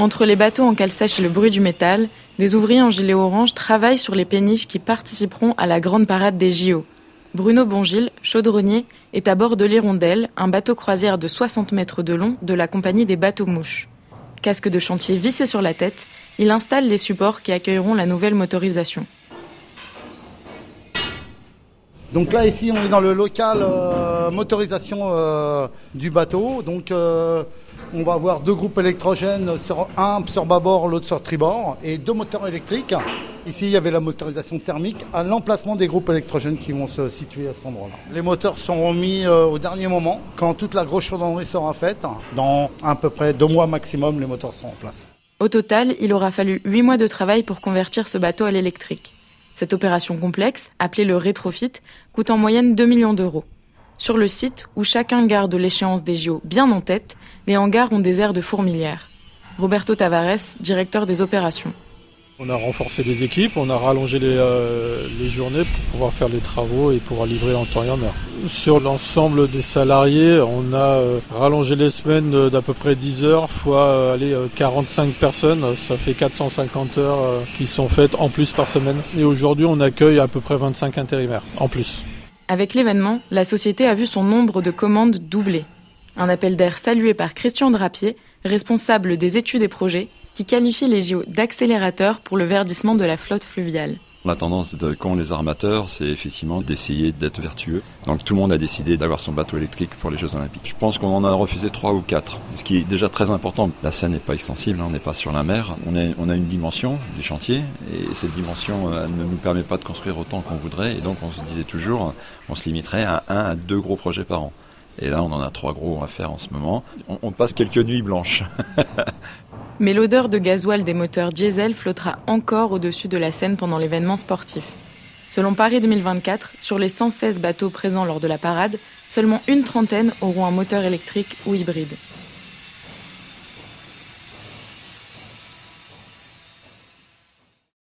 Entre les bateaux en cale sèche et le bruit du métal, des ouvriers en gilet orange travaillent sur les péniches qui participeront à la grande parade des JO. Bruno Bongil, chaudronnier, est à bord de l'Hirondelle, un bateau croisière de 60 mètres de long de la compagnie des bateaux mouches. Casque de chantier vissé sur la tête, il installe les supports qui accueilleront la nouvelle motorisation. Donc là ici on est dans le local euh, motorisation euh, du bateau. Donc euh, on va avoir deux groupes électrogènes, un sur bâbord, l'autre sur tribord, et deux moteurs électriques. Ici, il y avait la motorisation thermique à l'emplacement des groupes électrogènes qui vont se situer à cet endroit-là. Les moteurs sont remis euh, au dernier moment, quand toute la grosse chaudronnerie sera faite. Dans à peu près deux mois maximum, les moteurs seront en place. Au total, il aura fallu huit mois de travail pour convertir ce bateau à l'électrique. Cette opération complexe, appelée le rétrofit, coûte en moyenne 2 millions d'euros. Sur le site, où chacun garde l'échéance des JO bien en tête, les hangars ont des airs de fourmilière. Roberto Tavares, directeur des opérations. On a renforcé les équipes, on a rallongé les, euh, les, journées pour pouvoir faire les travaux et pouvoir livrer en temps et en heure. Sur l'ensemble des salariés, on a euh, rallongé les semaines d'à peu près 10 heures fois euh, allez, 45 personnes. Ça fait 450 heures qui sont faites en plus par semaine. Et aujourd'hui, on accueille à peu près 25 intérimaires en plus. Avec l'événement, la société a vu son nombre de commandes doubler. Un appel d'air salué par Christian Drapier, responsable des études et projets, qui qualifie les JO d'accélérateurs pour le verdissement de la flotte fluviale. La tendance de quand les armateurs, c'est effectivement d'essayer d'être vertueux. Donc tout le monde a décidé d'avoir son bateau électrique pour les Jeux Olympiques. Je pense qu'on en a refusé trois ou quatre, ce qui est déjà très important. La Seine n'est pas extensible, hein, on n'est pas sur la mer. On a, on a une dimension du chantier et cette dimension euh, ne nous permet pas de construire autant qu'on voudrait. Et donc on se disait toujours, on se limiterait à un à deux gros projets par an. Et là, on en a trois gros à faire en ce moment. On, on passe quelques nuits blanches. Mais l'odeur de gasoil des moteurs diesel flottera encore au-dessus de la Seine pendant l'événement sportif. Selon Paris 2024, sur les 116 bateaux présents lors de la parade, seulement une trentaine auront un moteur électrique ou hybride.